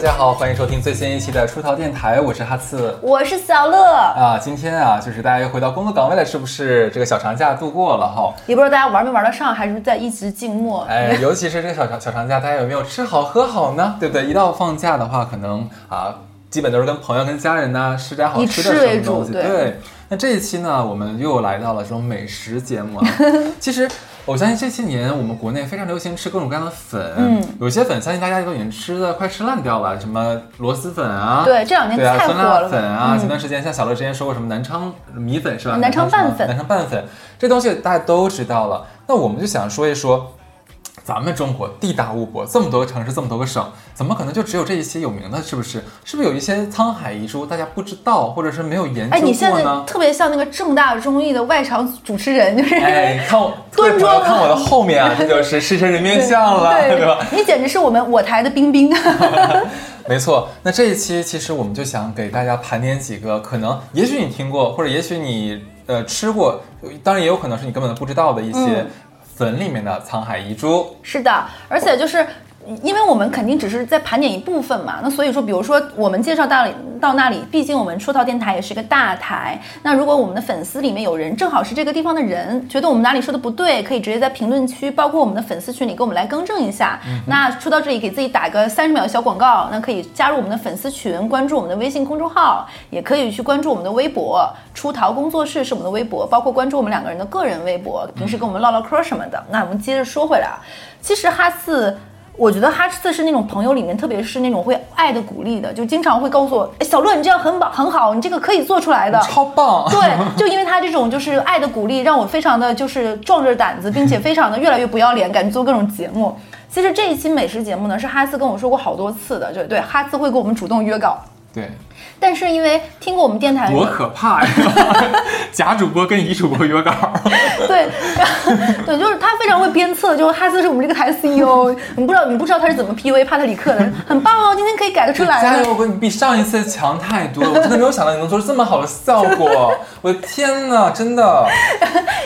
家好，欢迎收听最新一期的出逃电台，我是哈次，我是小乐啊。今天啊，就是大家又回到工作岗位了，是不是？这个小长假度过了哈？也不知道大家玩没玩得上，还是在一直静默。哎，尤其是这个小长小长假，大家有没有吃好喝好呢？对不对？一到放假的话，可能啊，基本都是跟朋友、跟家人呢吃点好吃的什么东西。对。那这一期呢，我们又来到了这种美食节目啊。其实。我相信这些年我们国内非常流行吃各种各样的粉，嗯，有些粉相信大家都已经吃的快吃烂掉了，什么螺蛳粉啊，对，这两年太火了。粉啊，前段时间像小乐之前说过什么南昌米粉是吧？南昌拌粉，南昌拌粉，这东西大家都知道了。那我们就想说一说。咱们中国地大物博，这么多个城市，这么多个省，怎么可能就只有这一些有名的？是不是？是不是有一些沧海遗珠，大家不知道，或者是没有研究过呢？哎，你现在特别像那个正大综艺的外场主持人，就是哎，看我蹲着看我的后面啊，这就是狮身人面像了，对吧？你简直是我们我台的冰冰。没错，那这一期其实我们就想给大家盘点几个可能，也许你听过，或者也许你呃吃过，当然也有可能是你根本不知道的一些。粉里面的沧海遗珠是的，而且就是。因为我们肯定只是在盘点一部分嘛，那所以说，比如说我们介绍到到那里，毕竟我们出逃电台也是一个大台。那如果我们的粉丝里面有人正好是这个地方的人，觉得我们哪里说的不对，可以直接在评论区，包括我们的粉丝群里给我们来更正一下。那说到这里，给自己打个三十秒小广告，那可以加入我们的粉丝群，关注我们的微信公众号，也可以去关注我们的微博“出逃工作室”是我们的微博，包括关注我们两个人的个人微博，平时跟我们唠唠嗑什么的。那我们接着说回来啊，其实哈四。我觉得哈斯是那种朋友里面，特别是那种会爱的鼓励的，就经常会告诉我，哎，小乐，你这样很棒，很好，你这个可以做出来的，超棒。对，就因为他这种就是爱的鼓励，让我非常的就是壮着胆子，并且非常的越来越不要脸，敢做各种节目。其实这一期美食节目呢，是哈斯跟我说过好多次的，就对，哈斯会给我们主动约稿。对，但是因为听过我们电台，多可怕呀！假主播跟乙主播约稿，对，对，就是他非常会鞭策。就是哈斯是我们这个台 CEO，你不知道，你不知道他是怎么 PUA 帕特里克的，很棒哦，今天可以改得出来。加油，你比上一次强太多了，我真的没有想到你能做出这么好的效果，我的天哪，真的。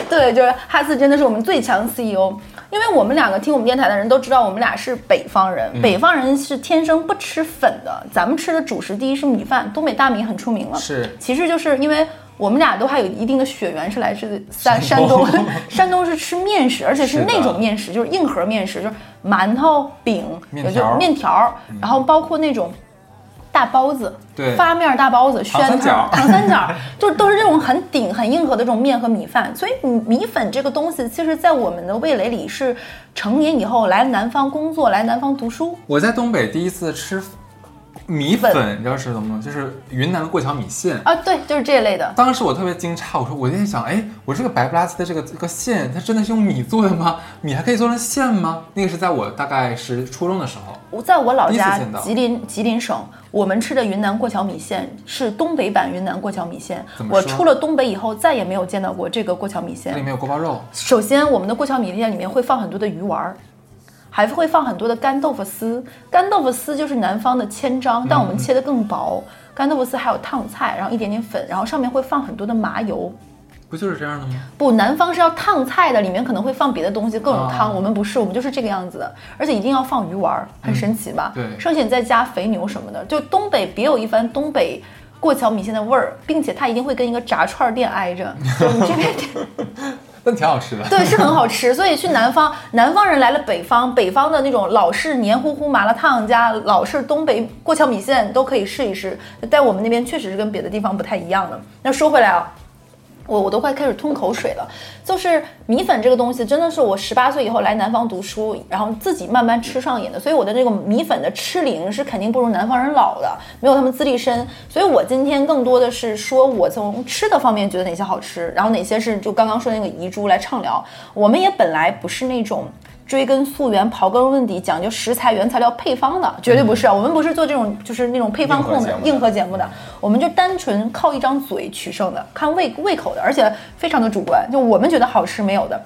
对，就是哈斯真的是我们最强 CEO。因为我们两个听我们电台的人都知道，我们俩是北方人，北方人是天生不吃粉的。咱们吃的主食第一是米饭，东北大米很出名了。是，其实就是因为我们俩都还有一定的血缘，是来自山山东，山东是吃面食，而且是那种面食，就是硬核面食，就是馒头、饼、面条、面条，然后包括那种。大包子，对，发面大包子，汆三角，糖三角，就是都是这种很顶、很硬核的这种面和米饭。所以米米粉这个东西，其实，在我们的味蕾里是成年以后来南方工作、来南方读书。我在东北第一次吃。米粉，你知道是什么吗？就是云南的过桥米线啊，对，就是这一类的。当时我特别惊诧，我说我在想，哎，我这个白不拉几的这个这个线，它真的是用米做的吗？米还可以做成线吗？那个是在我大概是初中的时候，我在我老家吉林吉林省，我们吃的云南过桥米线是东北版云南过桥米线。我出了东北以后，再也没有见到过这个过桥米线。里面有锅包肉。首先，我们的过桥米线里面会放很多的鱼丸儿。还会放很多的干豆腐丝，干豆腐丝就是南方的千张，但我们切的更薄。干豆腐丝还有烫菜，然后一点点粉，然后上面会放很多的麻油。不就是这样的吗？不，南方是要烫菜的，里面可能会放别的东西，各种汤。我们不是，我们就是这个样子的，而且一定要放鱼丸，很神奇吧？对，剩下你再加肥牛什么的，就东北别有一番东北过桥米线的味儿，并且它一定会跟一个炸串店挨着。就你这边。那 挺好吃的，对，是很好吃。所以去南方，南方人来了北方，北方的那种老式黏糊糊麻辣烫加老式东北过桥米线都可以试一试。在我们那边确实是跟别的地方不太一样的。那说回来啊。我我都快开始吞口水了，就是米粉这个东西，真的是我十八岁以后来南方读书，然后自己慢慢吃上瘾的，所以我的那个米粉的吃龄是肯定不如南方人老的，没有他们资历深，所以我今天更多的是说我从吃的方面觉得哪些好吃，然后哪些是就刚刚说那个遗珠来畅聊。我们也本来不是那种。追根溯源、刨根问底、讲究食材原材料配方的，绝对不是。我们不是做这种就是那种配方控的硬核节目的，我们就单纯靠一张嘴取胜的，看胃胃口的，而且非常的主观。就我们觉得好吃没有的，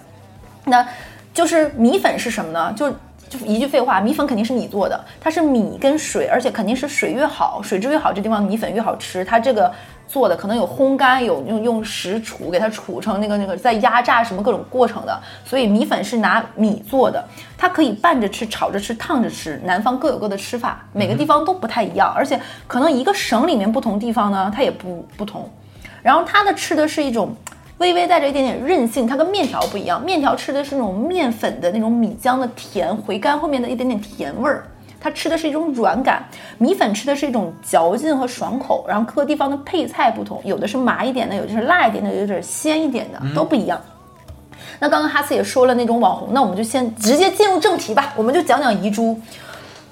那就是米粉是什么呢？就就一句废话，米粉肯定是你做的，它是米跟水，而且肯定是水越好，水质越好，这地方米粉越好吃。它这个做的可能有烘干，有用用石杵给它杵成那个那个在压榨什么各种过程的，所以米粉是拿米做的，它可以拌着吃、炒着吃、烫着吃。南方各有各的吃法，每个地方都不太一样，而且可能一个省里面不同地方呢，它也不不同。然后它的吃的是一种。微微带着一点点韧性，它跟面条不一样。面条吃的是那种面粉的那种米浆的甜，回甘后面的一点点甜味儿。它吃的是一种软感，米粉吃的是一种嚼劲和爽口。然后各个地方的配菜不同，有的是麻一点的，有的是辣一点的，有点鲜一点的，都不一样。那刚刚哈斯也说了那种网红，那我们就先直接进入正题吧，我们就讲讲遗珠。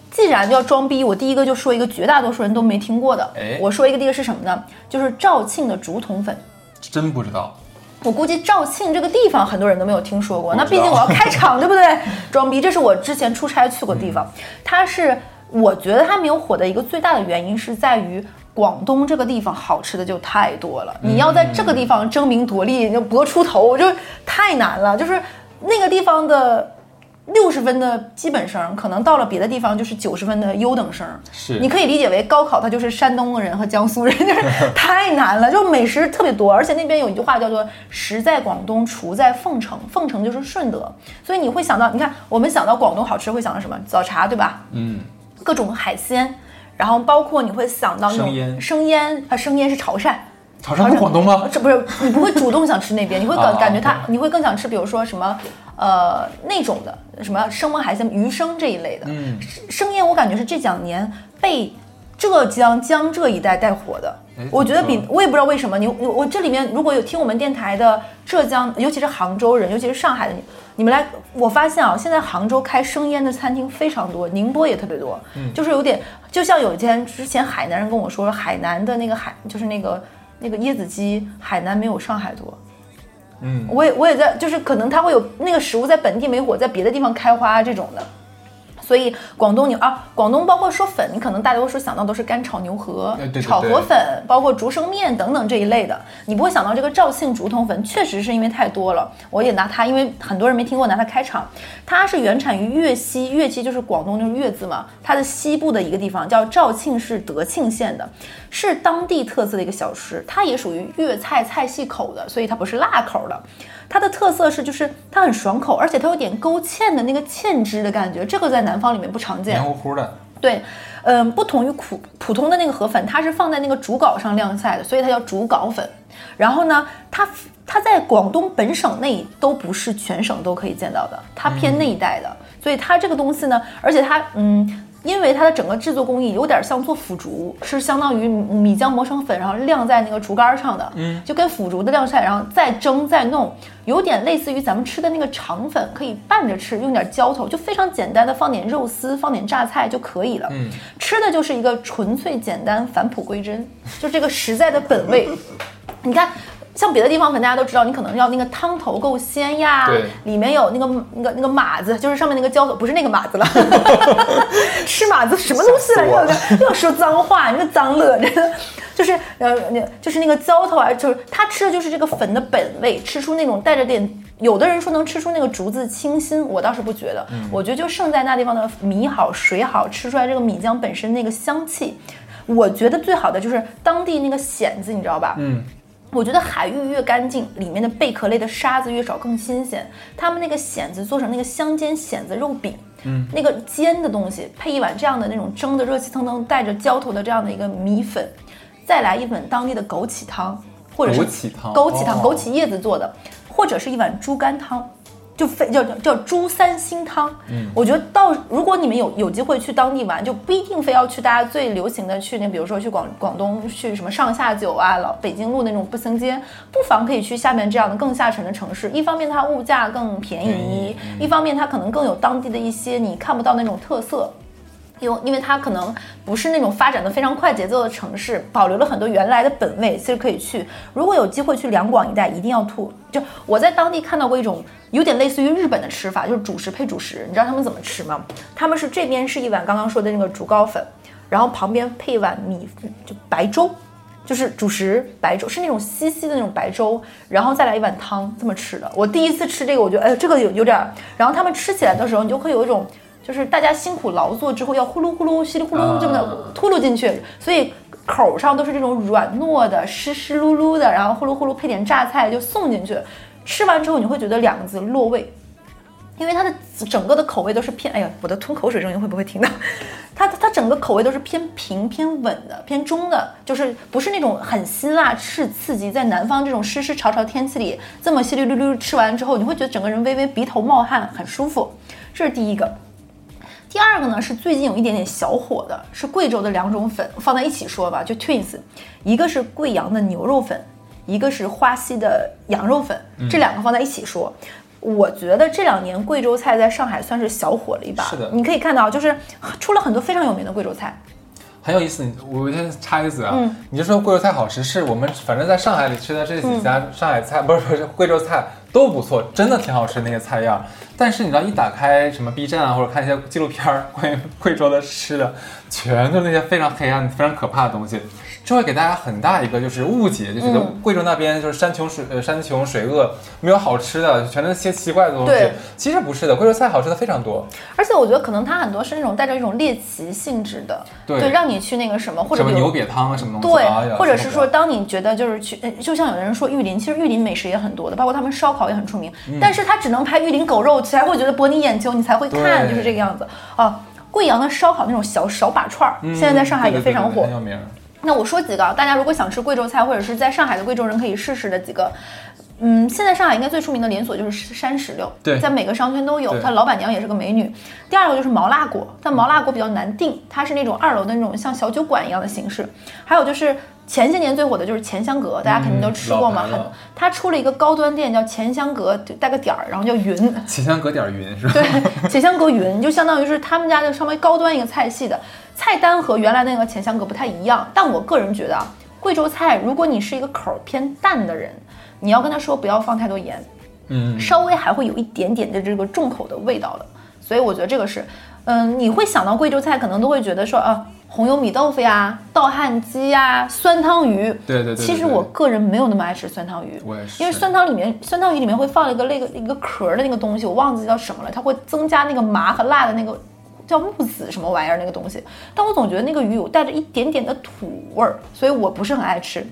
既然要装逼，我第一个就说一个绝大多数人都没听过的。我说一个，第一个是什么呢？就是肇庆的竹筒粉。真不知道。我估计肇庆这个地方很多人都没有听说过，那毕竟我要开场，对不对？装逼，这是我之前出差去过的地方。它是我觉得它没有火的一个最大的原因是在于广东这个地方好吃的就太多了，你要在这个地方争名夺利，就搏出头，就太难了。就是那个地方的。六十分的基本生，可能到了别的地方就是九十分的优等生。是，你可以理解为高考，它就是山东人和江苏人，就是太难了，就美食特别多，而且那边有一句话叫做“食在广东，厨在凤城”，凤城就是顺德，所以你会想到，你看我们想到广东好吃会想到什么？早茶，对吧？嗯，各种海鲜，然后包括你会想到那种生腌，生腌啊，生腌是潮汕。潮汕是广东吗？这不是你不会主动想吃那边，你会感感觉它，你会更想吃，比如说什么，呃，那种的什么生猛海鲜、鱼生这一类的。嗯，生腌我感觉是这两年被浙江江浙一带带火的。我觉得比我也不知道为什么，你我我这里面如果有听我们电台的浙江，尤其是杭州人，尤其是上海的，你们来，我发现啊，现在杭州开生腌的餐厅非常多，宁波也特别多。嗯，就是有点，就像有一天之前海南人跟我说，海南的那个海就是那个。那个椰子鸡，海南没有上海多。嗯，我也我也在，就是可能它会有那个食物在本地没火，在别的地方开花这种的。所以广东牛啊，广东包括说粉，你可能大多数想到都是干炒牛河、炒河粉，包括竹升面等等这一类的，你不会想到这个肇庆竹筒粉，确实是因为太多了。我也拿它，因为很多人没听过，拿它开场。它是原产于粤西，粤西就是广东就是粤字嘛，它的西部的一个地方叫肇庆市德庆县的，是当地特色的一个小吃，它也属于粤菜菜系口的，所以它不是辣口的。它的特色是，就是它很爽口，而且它有点勾芡的那个芡汁的感觉，这个在南方里面不常见。黏糊糊的。对，嗯，不同于普普通的那个河粉，它是放在那个竹稿上晾晒的，所以它叫竹稿粉。然后呢，它它在广东本省内都不是全省都可以见到的，它偏那一带的，所以它这个东西呢，而且它嗯。因为它的整个制作工艺有点像做腐竹，是相当于米浆磨成粉，然后晾在那个竹竿上的，嗯，就跟腐竹的晾晒，然后再蒸再弄，有点类似于咱们吃的那个肠粉，可以拌着吃，用点浇头，就非常简单的放点肉丝，放点榨菜就可以了。嗯，吃的就是一个纯粹简单，返璞归真，就这个实在的本味。你看。像别的地方，可能大家都知道，你可能要那个汤头够鲜呀，里面有那个那个那个码子，就是上面那个浇头，不是那个码子了，吃码子什么东西来着？又说脏话，你个脏乐，真的就是呃，那就是那个浇头啊，就是他吃的就是这个粉的本味，吃出那种带着点，有的人说能吃出那个竹子清新，我倒是不觉得，我觉得就胜在那地方的米好水好，吃出来这个米浆本身那个香气，我觉得最好的就是当地那个蚬子，你知道吧？嗯。我觉得海域越干净，里面的贝壳类的沙子越少，更新鲜。他们那个蚬子做成那个香煎蚬子肉饼，嗯，那个煎的东西配一碗这样的那种蒸的热气腾腾带着浇头的这样的一个米粉，再来一碗当地的枸杞汤，或者是枸杞汤，枸杞汤，枸杞叶子做的，或者是一碗猪肝汤。就非叫叫叫猪三星汤，嗯，我觉得到如果你们有有机会去当地玩，就不一定非要去大家最流行的去那，比如说去广广东去什么上下九啊、老北京路那种步行街，不妨可以去下面这样的更下沉的城市。一方面它物价更便宜，一方面它可能更有当地的一些你看不到那种特色。因为因为它可能不是那种发展的非常快节奏的城市，保留了很多原来的本味，其实可以去。如果有机会去两广一带，一定要吐。就我在当地看到过一种有点类似于日本的吃法，就是主食配主食。你知道他们怎么吃吗？他们是这边是一碗刚刚说的那个竹糕粉，然后旁边配一碗米，就白粥，就是主食白粥，是那种稀稀的那种白粥，然后再来一碗汤，这么吃的。我第一次吃这个，我觉得哎，这个有有点。然后他们吃起来的时候，你就会有一种。就是大家辛苦劳作之后要呼噜呼噜、稀里呼噜这么的吐噜进去，所以口上都是这种软糯的、湿湿漉漉的，然后呼噜呼噜配点榨菜就送进去，吃完之后你会觉得两个字落胃。因为它的整个的口味都是偏，哎呀，我的吞口水声音会不会听到？它它整个口味都是偏平、偏稳的、偏中的，就是不是那种很辛辣、刺刺激。在南方这种湿湿潮潮天气里，这么稀里噜噜吃完之后，你会觉得整个人微微鼻头冒汗，很舒服。这是第一个。第二个呢是最近有一点点小火的，是贵州的两种粉，放在一起说吧，就 Twins，一个是贵阳的牛肉粉，一个是花溪的羊肉粉，这两个放在一起说。我觉得这两年贵州菜在上海算是小火了一把。是的，你可以看到，就是出了很多非常有名的贵州菜，很有意思。我先插一个嘴啊，你就说贵州菜好吃，是我们反正在上海里吃的这几家上海菜，不是不是贵州菜都不错，真的挺好吃那些菜样。但是你知道，一打开什么 B 站啊，或者看一些纪录片，关于贵州的吃的，全都是那些非常黑暗、非常可怕的东西。就会给大家很大一个就是误解，就觉得贵州那边就是山穷水呃山穷水恶，没有好吃的，全是些奇怪的东西。其实不是的，贵州菜好吃的非常多。而且我觉得可能它很多是那种带着一种猎奇性质的，对，让你去那个什么或者什么牛瘪汤啊什么东西，对，或者是说当你觉得就是去，就像有的人说玉林，其实玉林美食也很多的，包括他们烧烤也很出名，但是他只能拍玉林狗肉才会觉得博你眼球，你才会看，就是这个样子啊。贵阳的烧烤那种小小把串儿，现在在上海也非常火，很有名。那我说几个，大家如果想吃贵州菜，或者是在上海的贵州人可以试试的几个。嗯，现在上海应该最出名的连锁就是山石榴，对，在每个商圈都有，它老板娘也是个美女。第二个就是毛辣果，但毛辣果比较难订，它是那种二楼的那种像小酒馆一样的形式。还有就是前些年最火的就是钱香阁，大家肯定都吃过嘛，很，它出了一个高端店叫钱香阁，带个点儿，然后叫云。钱香阁点儿云是吧？对，钱香阁云就相当于是他们家的稍微高端一个菜系的菜单和原来那个钱香阁不太一样。但我个人觉得啊，贵州菜如果你是一个口偏淡的人。你要跟他说不要放太多盐，嗯，稍微还会有一点点的这个重口的味道的，所以我觉得这个是，嗯，你会想到贵州菜，可能都会觉得说啊，红油米豆腐呀，倒汉鸡呀，酸汤鱼，对对对。其实我个人没有那么爱吃酸汤鱼，我也是，因为酸汤里面酸汤鱼里面会放一个那个一个壳的那个东西，我忘记叫什么了，它会增加那个麻和辣的那个叫木子什么玩意儿那个东西，但我总觉得那个鱼有带着一点点的土味儿，所以我不是很爱吃。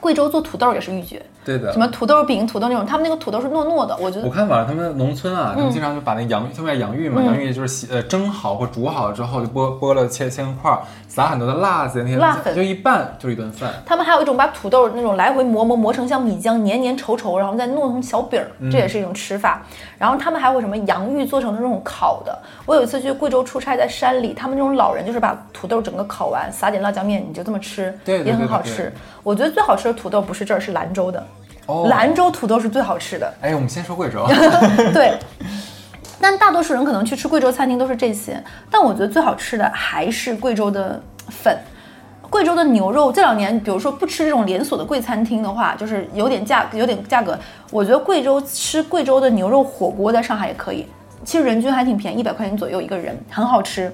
贵州做土豆也是一绝。对的，什么土豆饼、土豆那种，他们那个土豆是糯糯的，我觉得。我看网上他们农村啊，他们经常就把那洋，他们叫洋芋嘛，洋芋就是洗呃蒸好或煮好了之后，就剥剥了切切块，撒很多的辣子那些，辣粉就一拌就是一顿饭。他们还有一种把土豆那种来回磨磨磨成像米浆黏黏稠稠，然后再弄成小饼儿，这也是一种吃法。然后他们还会什么洋芋做成那种烤的。我有一次去贵州出差，在山里，他们那种老人就是把土豆整个烤完，撒点辣椒面，你就这么吃，也很好吃。我觉得最好吃的土豆不是这儿，是兰州的。兰州土豆是最好吃的。哎，我们先说贵州。对，但大多数人可能去吃贵州餐厅都是这些，但我觉得最好吃的还是贵州的粉。贵州的牛肉这两年，比如说不吃这种连锁的贵餐厅的话，就是有点价，有点价格。我觉得贵州吃贵州的牛肉火锅在上海也可以，其实人均还挺便宜，一百块钱左右一个人，很好吃。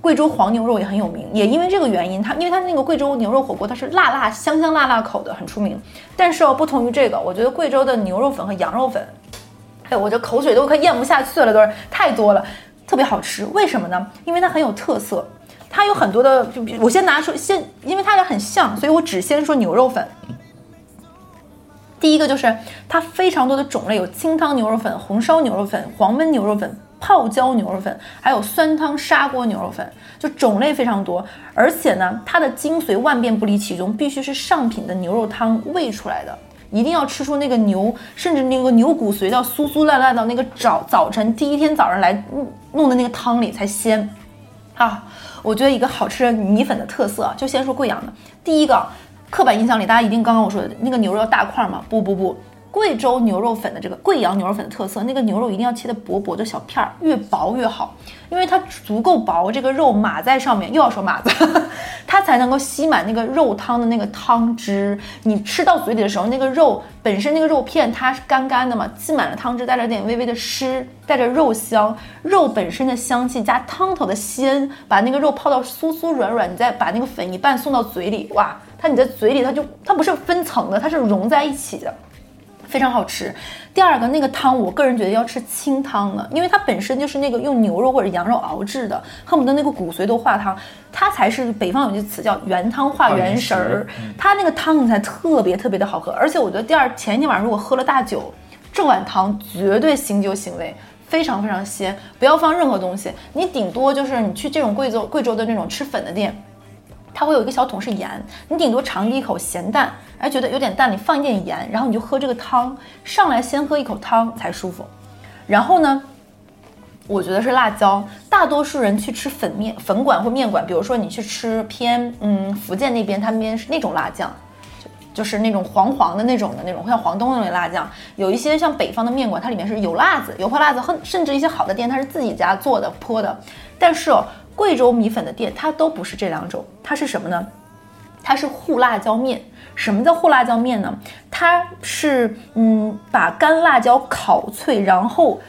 贵州黄牛肉也很有名，也因为这个原因，它因为它那个贵州牛肉火锅，它是辣辣香香辣辣口的，很出名。但是哦，不同于这个，我觉得贵州的牛肉粉和羊肉粉，哎，我这口水都快咽不下去了，都是太多了，特别好吃。为什么呢？因为它很有特色，它有很多的，就我先拿出先，因为它俩很像，所以我只先说牛肉粉。第一个就是它非常多的种类，有清汤牛肉粉、红烧牛肉粉、黄焖牛肉粉。泡椒牛肉粉，还有酸汤砂锅牛肉粉，就种类非常多。而且呢，它的精髓万变不离其宗，必须是上品的牛肉汤煨出来的，一定要吃出那个牛，甚至那个牛骨髓到酥酥烂烂到那个早早晨第一天早上来弄的那个汤里才鲜啊！我觉得一个好吃的米粉的特色，就先说贵阳的。第一个刻板印象里，大家一定刚刚我说的那个牛肉大块吗？不不不。贵州牛肉粉的这个贵阳牛肉粉的特色，那个牛肉一定要切的薄薄的小片儿，越薄越好，因为它足够薄，这个肉码在上面，又要说码子，它才能够吸满那个肉汤的那个汤汁。你吃到嘴里的时候，那个肉本身那个肉片它是干干的嘛，吸满了汤汁，带着点微微的湿，带着肉香，肉本身的香气加汤头的鲜，把那个肉泡到酥酥软软，你再把那个粉一拌送到嘴里，哇，它你在嘴里它就它不是分层的，它是融在一起的。非常好吃。第二个那个汤，我个人觉得要吃清汤的，因为它本身就是那个用牛肉或者羊肉熬制的，恨不得那个骨髓都化汤，它才是北方有句词叫原汤化原食儿，它那个汤才特别特别的好喝。而且我觉得第二前一天晚上如果喝了大酒，这碗汤绝对醒酒醒胃，非常非常鲜。不要放任何东西，你顶多就是你去这种贵州贵州的那种吃粉的店。它会有一个小桶是盐，你顶多尝一口咸淡，哎，觉得有点淡，你放一点盐，然后你就喝这个汤，上来先喝一口汤才舒服。然后呢，我觉得是辣椒，大多数人去吃粉面粉馆或面馆，比如说你去吃偏嗯福建那边，他们边是那种辣酱，就就是那种黄黄的那种的那种，像黄东那种辣酱。有一些像北方的面馆，它里面是有辣子，油泼辣子，甚甚至一些好的店，它是自己家做的泼的，但是哦。贵州米粉的店，它都不是这两种，它是什么呢？它是糊辣椒面。什么叫糊辣椒面呢？它是嗯，把干辣椒烤脆，然后。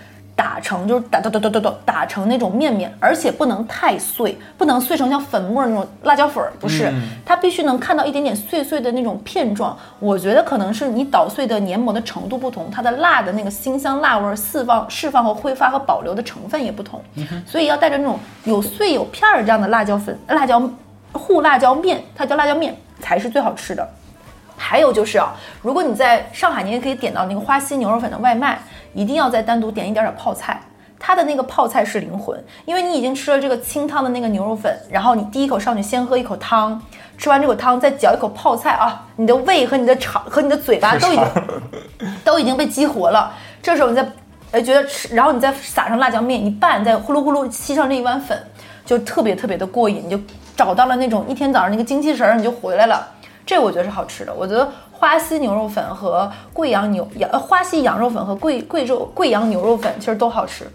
打成就是打打打打打打打成那种面面，而且不能太碎，不能碎成像粉末那种辣椒粉儿，不是，它必须能看到一点点碎碎的那种片状。我觉得可能是你捣碎的黏膜的程度不同，它的辣的那个辛香辣味释放、释放和挥发和保留的成分也不同，所以要带着那种有碎有片儿这样的辣椒粉、辣椒糊辣椒面，它叫辣椒面才是最好吃的。还有就是啊，如果你在上海，你也可以点到那个花溪牛肉粉的外卖。一定要再单独点一点点泡菜，它的那个泡菜是灵魂，因为你已经吃了这个清汤的那个牛肉粉，然后你第一口上去先喝一口汤，吃完这口汤再嚼一口泡菜啊，你的胃和你的肠和你的嘴巴都已经 都已经被激活了。这时候你再呃觉得吃，然后你再撒上辣椒面一拌，再呼噜呼噜吸上这一碗粉，就特别特别的过瘾，你就找到了那种一天早上那个精气神儿，你就回来了。这我觉得是好吃的，我觉得。花溪牛肉粉和贵阳牛羊呃花溪羊肉粉和贵贵州贵阳牛肉粉其实都好吃，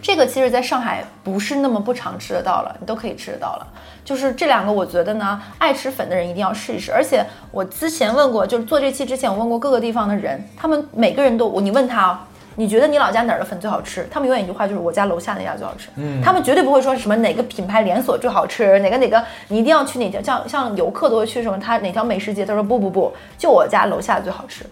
这个其实在上海不是那么不常吃得到了，你都可以吃得到了。就是这两个，我觉得呢，爱吃粉的人一定要试一试。而且我之前问过，就是做这期之前我问过各个地方的人，他们每个人都你问他啊。你觉得你老家哪儿的粉最好吃？他们永远一句话就是我家楼下那家最好吃。嗯，他们绝对不会说什么哪个品牌连锁最好吃，哪个哪个你一定要去哪条，像像游客都会去什么他哪条美食街，他说不不不，就我家楼下最好吃。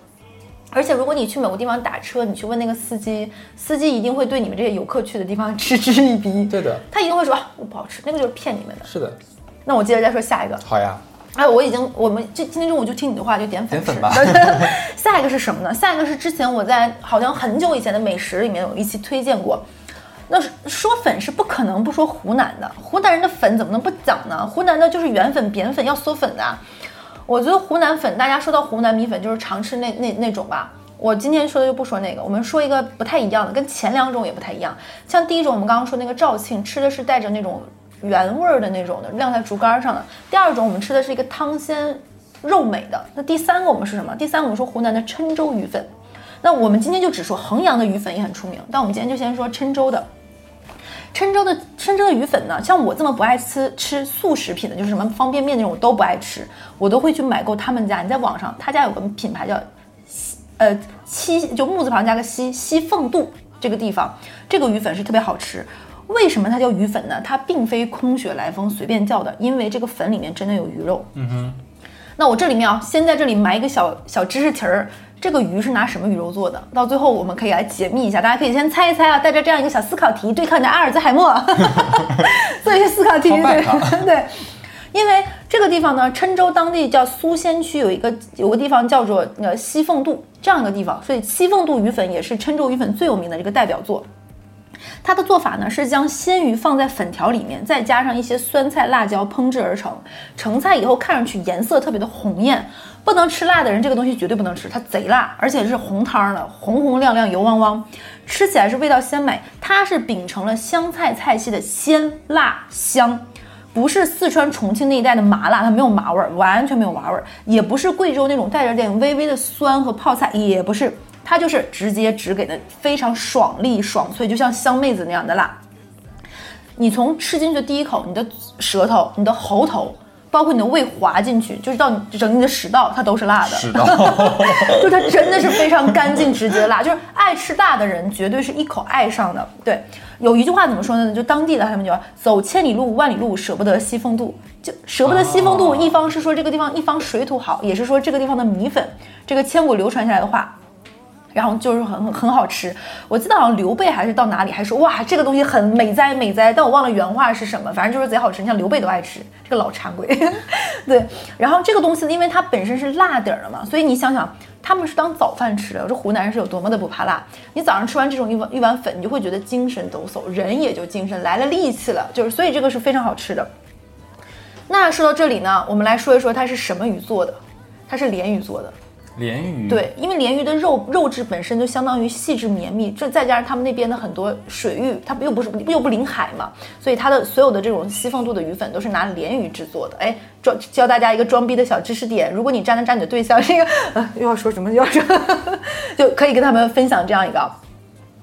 而且如果你去某个地方打车，你去问那个司机，司机一定会对你们这些游客去的地方 嗤之以鼻。对的，他一定会说我不好吃，那个就是骗你们的。是的。那我接着再说下一个。好呀。哎，我已经，我们这今天中午就听你的话，就点粉粉吧。下一个是什么呢？下一个是之前我在好像很久以前的美食里面有一期推荐过。那说粉是不可能不说湖南的，湖南人的粉怎么能不讲呢？湖南的就是圆粉、扁粉要嗦粉的。我觉得湖南粉，大家说到湖南米粉就是常吃那那那种吧。我今天说的就不说那个，我们说一个不太一样的，跟前两种也不太一样。像第一种，我们刚刚说那个肇庆吃的是带着那种。原味儿的那种的，晾在竹竿上的。第二种，我们吃的是一个汤鲜肉美的。那第三个，我们是什么？第三个，我们说湖南的郴州鱼粉。那我们今天就只说衡阳的鱼粉也很出名，但我们今天就先说郴州的。郴州的郴州的鱼粉呢，像我这么不爱吃吃素食品的，就是什么方便面那种，我都不爱吃，我都会去买购他们家。你在网上，他家有个品牌叫西呃七，就木字旁加个西西凤渡这个地方，这个鱼粉是特别好吃。为什么它叫鱼粉呢？它并非空穴来风随便叫的，因为这个粉里面真的有鱼肉。嗯哼。那我这里面啊，先在这里埋一个小小知识题儿：这个鱼是拿什么鱼肉做的？到最后我们可以来解密一下，大家可以先猜一猜啊，带着这样一个小思考题，对抗你的阿尔兹海默，做一些思考题。对 对。因为这个地方呢，郴州当地叫苏仙区，有一个有个地方叫做呃西凤渡这样一个地方，所以西凤渡鱼粉也是郴州鱼粉最有名的这个代表作。它的做法呢是将鲜鱼放在粉条里面，再加上一些酸菜、辣椒烹制而成。成菜以后看上去颜色特别的红艳，不能吃辣的人这个东西绝对不能吃，它贼辣，而且是红汤的，红红亮亮、油汪汪，吃起来是味道鲜美。它是秉承了湘菜菜系的鲜辣香，不是四川重庆那一带的麻辣，它没有麻味儿，完全没有麻味儿，也不是贵州那种带着点微微的酸和泡菜，也不是。它就是直接只给的非常爽利爽脆，就像香妹子那样的辣。你从吃进去的第一口，你的舌头、你的喉头，包括你的胃滑进去，就是到你整你的食道，它都是辣的。食道，就它真的是非常干净直接辣，就是爱吃辣的人绝对是一口爱上的。对，有一句话怎么说呢？就当地的他们就走千里路万里路，舍不得西风渡。就舍不得西风渡，一方是说这个地方一方水土好，也是说这个地方的米粉，这个千古流传下来的话。然后就是很很好吃。我记得好像刘备还是到哪里还说哇这个东西很美哉美哉，但我忘了原话是什么，反正就是贼好吃。你像刘备都爱吃这个老馋鬼，对。然后这个东西因为它本身是辣底儿的嘛，所以你想想他们是当早饭吃的。我说湖南人是有多么的不怕辣，你早上吃完这种一碗一碗粉，你就会觉得精神抖擞，人也就精神来了力气了，就是所以这个是非常好吃的。那说到这里呢，我们来说一说它是什么鱼做的，它是鲢鱼做的。鲢鱼对，因为鲢鱼的肉肉质本身就相当于细致绵密，这再加上他们那边的很多水域，它又不是又不临海嘛，所以它的所有的这种细缝度的鱼粉都是拿鲢鱼制作的。哎，装教大家一个装逼的小知识点，如果你沾了沾你的对象，这个呃又要说什么又要说，就可以跟他们分享这样一个，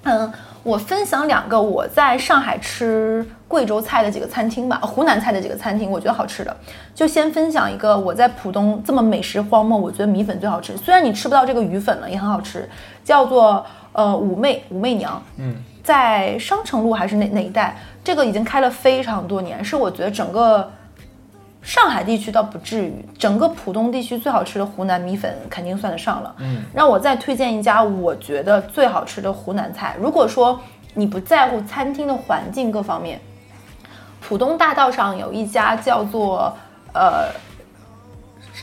嗯。我分享两个我在上海吃贵州菜的几个餐厅吧，湖南菜的几个餐厅，我觉得好吃的。就先分享一个我在浦东这么美食荒漠，我觉得米粉最好吃。虽然你吃不到这个鱼粉了，也很好吃，叫做呃武媚武媚娘，嗯，在商城路还是哪哪一带？这个已经开了非常多年，是我觉得整个。上海地区倒不至于，整个浦东地区最好吃的湖南米粉肯定算得上了。嗯，让我再推荐一家我觉得最好吃的湖南菜。如果说你不在乎餐厅的环境各方面，浦东大道上有一家叫做呃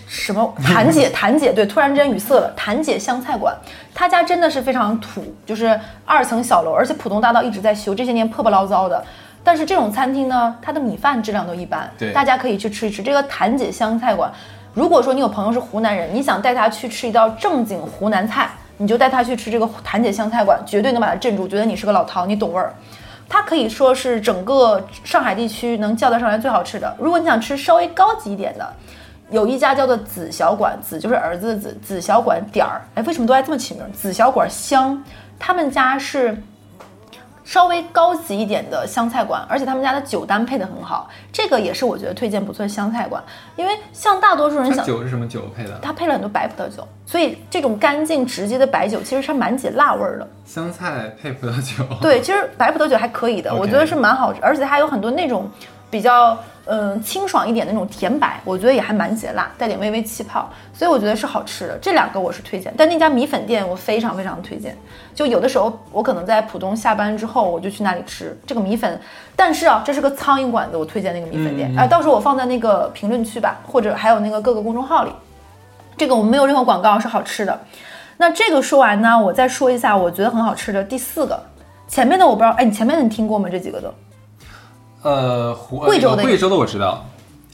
什么 谭姐，谭姐对，突然之间语塞了，谭姐湘菜馆，他家真的是非常土，就是二层小楼，而且浦东大道一直在修，这些年破破烂糟的。但是这种餐厅呢，它的米饭质量都一般，对，大家可以去吃一吃这个谭姐湘菜馆。如果说你有朋友是湖南人，你想带他去吃一道正经湖南菜，你就带他去吃这个谭姐湘菜馆，绝对能把他镇住，觉得你是个老饕，你懂味儿。它可以说是整个上海地区能叫得上来最好吃的。如果你想吃稍微高级一点的，有一家叫做紫小馆，紫就是儿子的子，紫小馆点儿，哎，为什么都爱这么起名？紫小馆香，他们家是。稍微高级一点的湘菜馆，而且他们家的酒单配的很好，这个也是我觉得推荐不错的湘菜馆。因为像大多数人想酒是什么酒配的？它配了很多白葡萄酒，所以这种干净直接的白酒其实是蛮解辣味儿的。湘菜配葡萄酒，对，其实白葡萄酒还可以的，我觉得是蛮好，而且还有很多那种比较。嗯，清爽一点的那种甜白，我觉得也还蛮解辣，带点微微气泡，所以我觉得是好吃的。这两个我是推荐，但那家米粉店我非常非常推荐。就有的时候我可能在浦东下班之后，我就去那里吃这个米粉。但是啊，这是个苍蝇馆子，我推荐那个米粉店。哎，到时候我放在那个评论区吧，或者还有那个各个公众号里。这个我们没有任何广告，是好吃的。那这个说完呢，我再说一下我觉得很好吃的第四个。前面的我不知道，哎，你前面的你听过吗？这几个都。呃，贵州的贵州的我知道。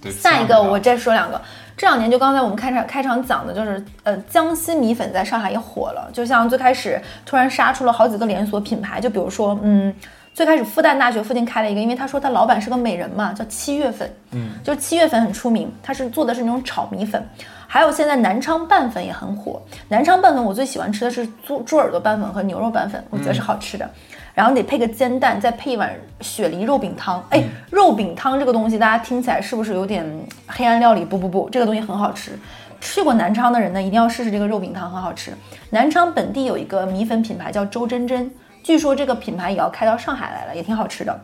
对，下一个我再说两个。这两年就刚才我们开场开场讲的，就是呃，江西米粉在上海也火了。就像最开始突然杀出了好几个连锁品牌，就比如说，嗯，最开始复旦大学附近开了一个，因为他说他老板是个美人嘛，叫七月份。嗯，就是七月份很出名，他是做的是那种炒米粉。还有现在南昌拌粉也很火。南昌拌粉我最喜欢吃的是猪猪耳朵拌粉和牛肉拌粉，我觉得是好吃的。然后得配个煎蛋，再配一碗雪梨肉饼汤。哎，肉饼汤这个东西，大家听起来是不是有点黑暗料理？不不不，这个东西很好吃。去过南昌的人呢，一定要试试这个肉饼汤，很好吃。南昌本地有一个米粉品牌叫周真真，据说这个品牌也要开到上海来了，也挺好吃的。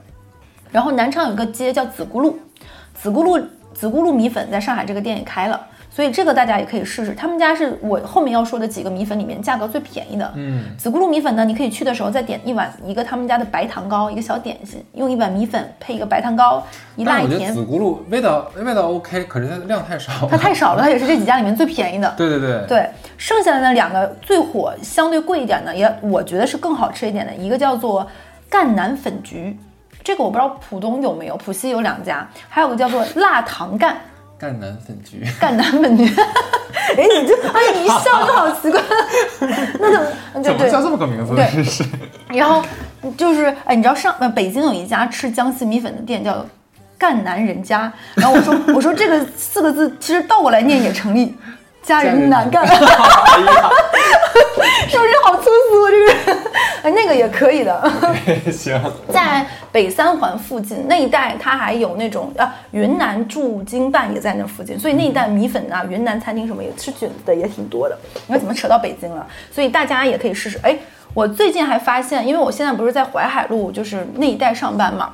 然后南昌有一个街叫紫咕噜，紫咕噜紫咕噜米粉在上海这个店也开了。所以这个大家也可以试试，他们家是我后面要说的几个米粉里面价格最便宜的。嗯，紫咕噜米粉呢，你可以去的时候再点一碗一个他们家的白糖糕，一个小点心，用一碗米粉配一个白糖糕，一辣一甜。紫咕噜味道味道 OK，可是它的量太少。它太少了，它也是这几家里面最便宜的。对对对对，剩下的那两个最火，相对贵一点的，也我觉得是更好吃一点的，一个叫做赣南粉局，这个我不知道浦东有没有，浦西有两家，还有个叫做辣糖赣。赣南粉局，赣南粉局，哎，你这哎，你一笑就好奇怪，那怎么怎么叫这么个名字？对，是。然后就是哎，你知道上呃北京有一家吃江西米粉的店叫赣南人家，然后我说我说这个四个字其实倒过来念也成立。家人难干，是不是好粗俗？这个人，哎，那个也可以的。行，在北三环附近那一带，它还有那种啊，云南驻京办也在那附近，所以那一带米粉啊，云南餐厅什么也吃菌子的也挺多的。你看怎么扯到北京了？所以大家也可以试试。哎，我最近还发现，因为我现在不是在淮海路，就是那一带上班嘛。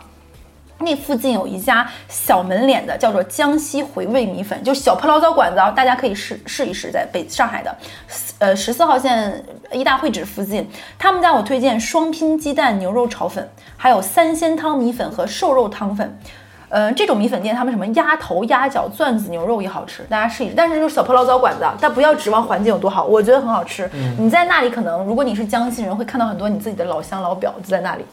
那附近有一家小门脸的，叫做江西回味米粉，就小破醪糟馆子啊，大家可以试试一试，在北上海的，呃十四号线一大会址附近，他们家我推荐双拼鸡蛋牛肉炒粉，还有三鲜汤米粉和瘦肉汤粉。呃，这种米粉店，他们什么鸭头、鸭脚、钻子牛肉也好吃，大家试一试。但是就是小破醪糟馆子，但不要指望环境有多好，我觉得很好吃。你在那里可能，如果你是江西人，会看到很多你自己的老乡老表就在那里。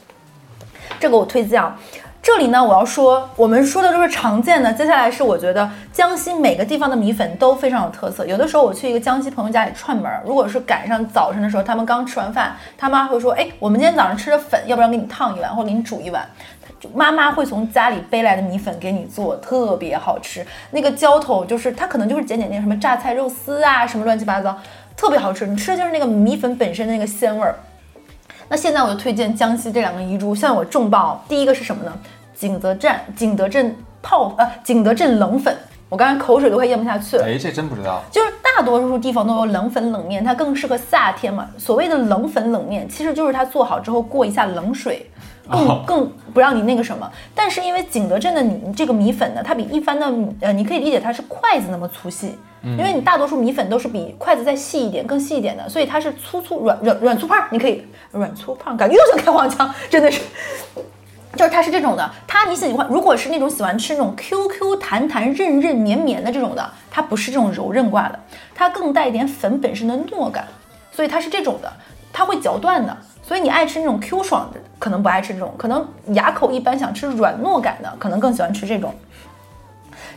这个我推荐啊。这里呢，我要说，我们说的都是常见的。接下来是我觉得江西每个地方的米粉都非常有特色。有的时候我去一个江西朋友家里串门，如果是赶上早晨的时候，他们刚吃完饭，他妈会说：“哎，我们今天早上吃的粉，要不然给你烫一碗，或者给你煮一碗。”妈妈会从家里背来的米粉给你做，特别好吃。那个浇头就是它可能就是简简单什么榨菜肉丝啊，什么乱七八糟，特别好吃。你吃的就是那个米粉本身的那个鲜味儿。那现在我就推荐江西这两个遗珠，向我重磅。第一个是什么呢？景德镇景德镇泡呃景德镇冷粉，我刚才口水都快咽不下去了。哎，这真不知道。就是大多数地方都有冷粉冷面，它更适合夏天嘛。所谓的冷粉冷面，其实就是它做好之后过一下冷水，更更不让你那个什么。但是因为景德镇的你这个米粉呢，它比一般的呃，你可以理解它是筷子那么粗细，因为你大多数米粉都是比筷子再细一点、更细一点的，所以它是粗粗软软软粗胖，你可以软粗胖，感觉又想开黄腔，真的是。就是它是这种的，它你喜欢，如果是那种喜欢吃那种 Q Q 弹弹、韧韧绵绵的这种的，它不是这种柔韧挂的，它更带一点粉本身的糯感，所以它是这种的，它会嚼断的。所以你爱吃那种 Q 爽的，可能不爱吃这种，可能牙口一般想吃软糯感的，可能更喜欢吃这种。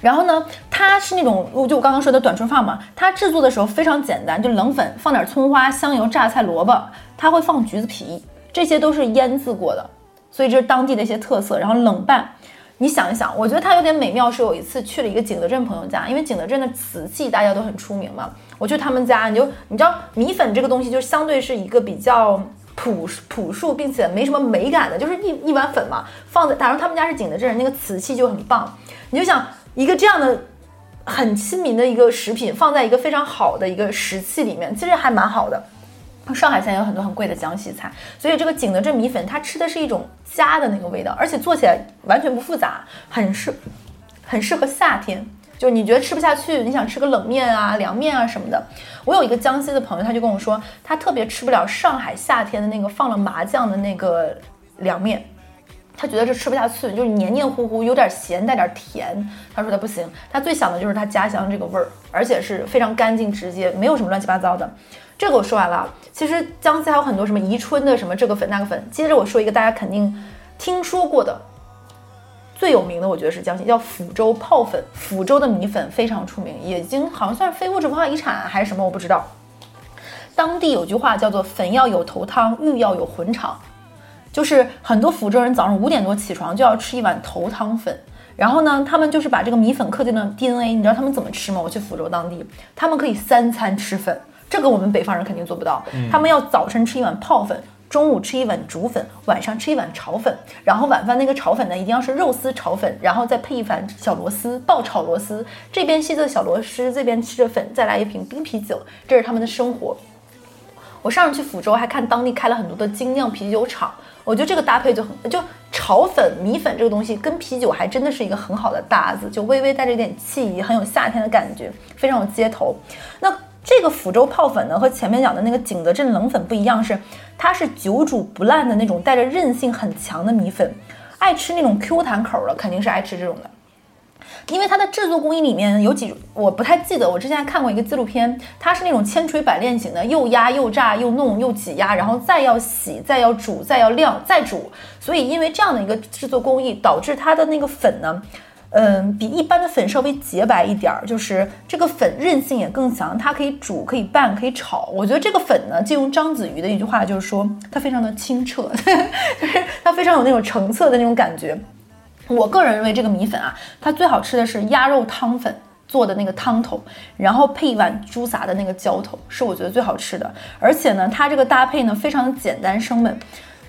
然后呢，它是那种就我刚刚说的短春放嘛，它制作的时候非常简单，就冷粉放点葱花、香油、榨菜、萝卜，它会放橘子皮，这些都是腌制过的。所以这是当地的一些特色，然后冷拌，你想一想，我觉得它有点美妙。是有一次去了一个景德镇朋友家，因为景德镇的瓷器大家都很出名嘛，我去他们家，你就你知道米粉这个东西，就相对是一个比较朴朴素，并且没什么美感的，就是一一碗粉嘛，放在，假如他们家是景德镇，那个瓷器就很棒。你就想一个这样的很亲民的一个食品，放在一个非常好的一个食器里面，其实还蛮好的。上海现在有很多很贵的江西菜，所以这个景德镇米粉它吃的是一种家的那个味道，而且做起来完全不复杂，很适，很适合夏天。就你觉得吃不下去，你想吃个冷面啊、凉面啊什么的。我有一个江西的朋友，他就跟我说，他特别吃不了上海夏天的那个放了麻酱的那个凉面，他觉得这吃不下去，就是黏黏糊糊，有点咸带点甜。他说他不行，他最想的就是他家乡这个味儿，而且是非常干净直接，没有什么乱七八糟的。这个我说完了，其实江西还有很多什么宜春的什么这个粉那个粉。接着我说一个大家肯定听说过的，最有名的我觉得是江西叫抚州泡粉，抚州的米粉非常出名，已经好像算是非物质文化遗产还是什么我不知道。当地有句话叫做“粉要有头汤，玉要有魂肠”，就是很多抚州人早上五点多起床就要吃一碗头汤粉，然后呢，他们就是把这个米粉刻进了 DNA。你知道他们怎么吃吗？我去抚州当地，他们可以三餐吃粉。这个我们北方人肯定做不到，他们要早晨吃一碗泡粉，中午吃一碗煮粉，晚上吃一碗炒粉，然后晚饭那个炒粉呢，一定要是肉丝炒粉，然后再配一盘小螺丝，爆炒螺丝，这边吸着小螺丝，这边吃着粉，再来一瓶冰啤酒，这是他们的生活。我上次去抚州还看当地开了很多的精酿啤酒厂，我觉得这个搭配就很就炒粉米粉这个东西跟啤酒还真的是一个很好的搭子，就微微带着一点气意，很有夏天的感觉，非常有街头。那。这个抚州泡粉呢，和前面讲的那个景德镇冷粉不一样，是它是久煮不烂的那种带着韧性很强的米粉。爱吃那种 Q 弹口的，肯定是爱吃这种的。因为它的制作工艺里面有几，我不太记得。我之前看过一个纪录片，它是那种千锤百炼型的，又压又炸又弄又挤压，然后再要洗，再要煮，再要晾，再煮。所以因为这样的一个制作工艺，导致它的那个粉呢。嗯，比一般的粉稍微洁白一点儿，就是这个粉韧性也更强，它可以煮、可以拌、可以炒。我觉得这个粉呢，借用章子怡的一句话，就是说它非常的清澈，就 是它非常有那种澄澈的那种感觉。我个人认为这个米粉啊，它最好吃的是鸭肉汤粉做的那个汤头，然后配一碗猪杂的那个浇头，是我觉得最好吃的。而且呢，它这个搭配呢，非常的简单生猛。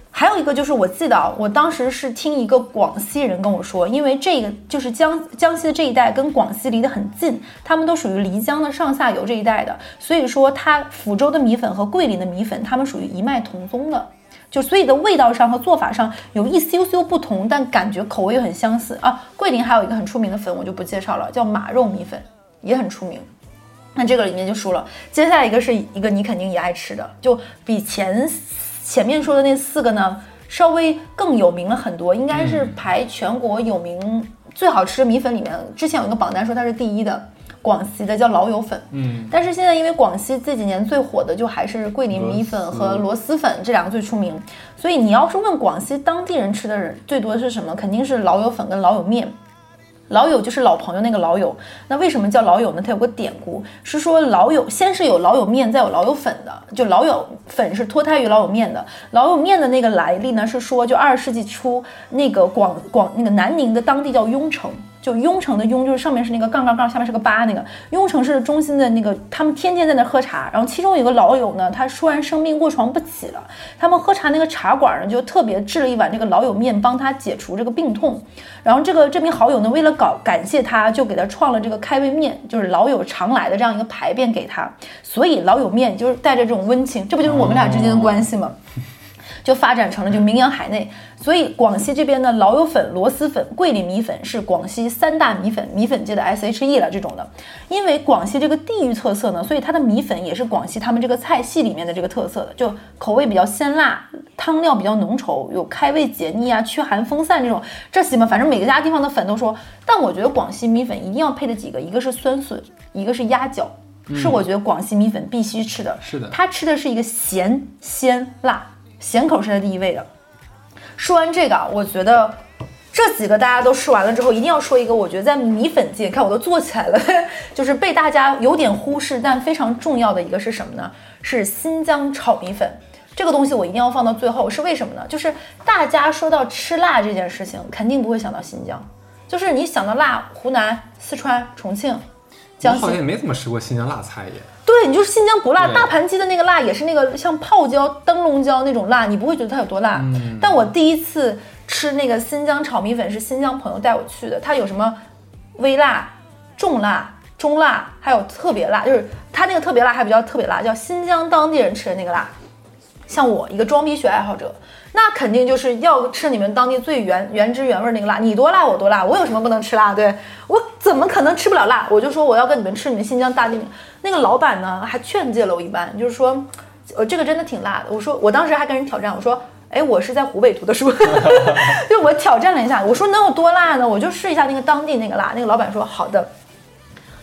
还有一个就是，我记得啊，我当时是听一个广西人跟我说，因为这个就是江江西的这一带跟广西离得很近，他们都属于漓江的上下游这一带的，所以说它抚州的米粉和桂林的米粉，他们属于一脉同宗的。就所以的味道上和做法上有一丢丢不同，但感觉口味又很相似啊。桂林还有一个很出名的粉，我就不介绍了，叫马肉米粉，也很出名。那这个里面就输了。接下来一个是一个你肯定也爱吃的，就比前前面说的那四个呢稍微更有名了很多，应该是排全国有名最好吃的米粉里面。之前有一个榜单说它是第一的。广西的叫老友粉，嗯，但是现在因为广西这几年最火的就还是桂林米粉和螺蛳粉这两个最出名，所以你要是问广西当地人吃的人最多的是什么，肯定是老友粉跟老友面。老友就是老朋友那个老友，那为什么叫老友呢？它有个典故，是说老友先是有老友面，再有老友粉的，就老友粉是脱胎于老友面的。老友面的那个来历呢，是说就二十世纪初那个广广那个南宁的当地叫雍城。就雍城的雍，就是上面是那个杠杠杠，下面是个八，那个雍城市中心的那个，他们天天在那喝茶。然后其中有个老友呢，他突然生病卧床不起了，他们喝茶那个茶馆呢，就特别制了一碗这个老友面，帮他解除这个病痛。然后这个这名好友呢，为了搞感谢他，就给他创了这个开胃面，就是老友常来的这样一个牌匾给他。所以老友面就是带着这种温情，这不就是我们俩之间的关系吗？就发展成了就名扬海内，所以广西这边的老友粉、螺蛳粉、桂林米粉是广西三大米粉，米粉界的 S H E 了这种的。因为广西这个地域特色呢，所以它的米粉也是广西他们这个菜系里面的这个特色的，就口味比较鲜辣，汤料比较浓稠，有开胃解腻啊、驱寒风散这种这些嘛。反正每个家地方的粉都说，但我觉得广西米粉一定要配的几个，一个是酸笋，一个是鸭脚，是我觉得广西米粉必须吃的。是的，它吃的是一个咸鲜辣。咸口是在第一位的。说完这个啊，我觉得这几个大家都吃完了之后，一定要说一个，我觉得在米粉界，看我都做起来了，就是被大家有点忽视，但非常重要的一个是什么呢？是新疆炒米粉。这个东西我一定要放到最后，是为什么呢？就是大家说到吃辣这件事情，肯定不会想到新疆，就是你想到辣，湖南、四川、重庆。我好像也没怎么吃过新疆辣菜耶。对，你就是新疆不辣，大盘鸡的那个辣也是那个像泡椒、灯笼椒那种辣，你不会觉得它有多辣。但我第一次吃那个新疆炒米粉是新疆朋友带我去的，它有什么微辣、重辣、中辣，还有特别辣，就是它那个特别辣还比较特别辣，叫新疆当地人吃的那个辣。像我一个装逼学爱好者。那肯定就是要吃你们当地最原原汁原味那个辣，你多辣我多辣，我有什么不能吃辣？对我怎么可能吃不了辣？我就说我要跟你们吃你们新疆大地。那个老板呢还劝诫了我一番，就是说，呃，这个真的挺辣的。我说我当时还跟人挑战，我说，哎，我是在湖北读的书，就我挑战了一下，我说能有多辣呢？我就试一下那个当地那个辣。那个老板说好的。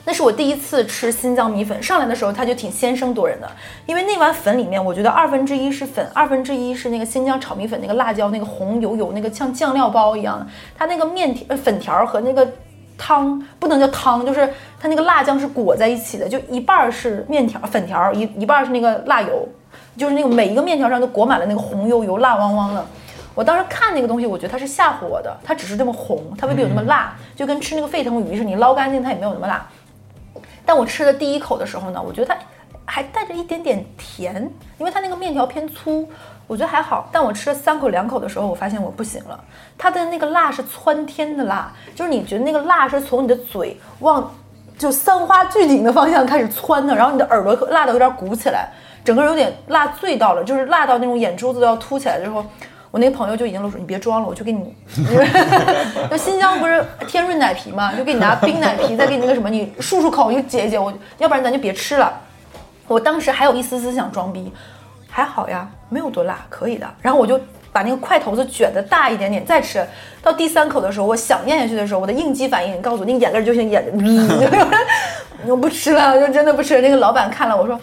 那是我第一次吃新疆米粉，上来的时候它就挺先声夺人的，因为那碗粉里面，我觉得二分之一是粉，二分之一是那个新疆炒米粉那个辣椒那个红油油那个像酱料包一样的，它那个面条粉条和那个汤不能叫汤，就是它那个辣酱是裹在一起的，就一半是面条粉条，一一半是那个辣油，就是那个每一个面条上都裹满了那个红油油辣汪汪的。我当时看那个东西，我觉得它是吓唬我的，它只是这么红，它未必有那么辣，就跟吃那个沸腾鱼似的，你捞干净它也没有那么辣。但我吃的第一口的时候呢，我觉得它还带着一点点甜，因为它那个面条偏粗，我觉得还好。但我吃了三口两口的时候，我发现我不行了。它的那个辣是窜天的辣，就是你觉得那个辣是从你的嘴往就三花聚顶的方向开始窜的，然后你的耳朵辣的有点鼓起来，整个人有点辣醉到了，就是辣到那种眼珠子都要凸起来之后。我那朋友就已经露出，你别装了，我去给你。就新疆不是天润奶皮嘛，就给你拿冰奶皮，再给你那个什么，你漱漱口，你解一解。我要不然咱就别吃了。我当时还有一丝丝想装逼，还好呀，没有多辣，可以的。然后我就把那个块头子卷的大一点点，再吃到第三口的时候，我想咽下去的时候，我的应激反应告诉我，那个眼泪就像眼，我不吃了，就真的不吃了。那个老板看了我说，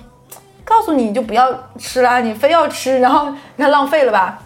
告诉你就不要吃了，你非要吃，然后你看浪费了吧。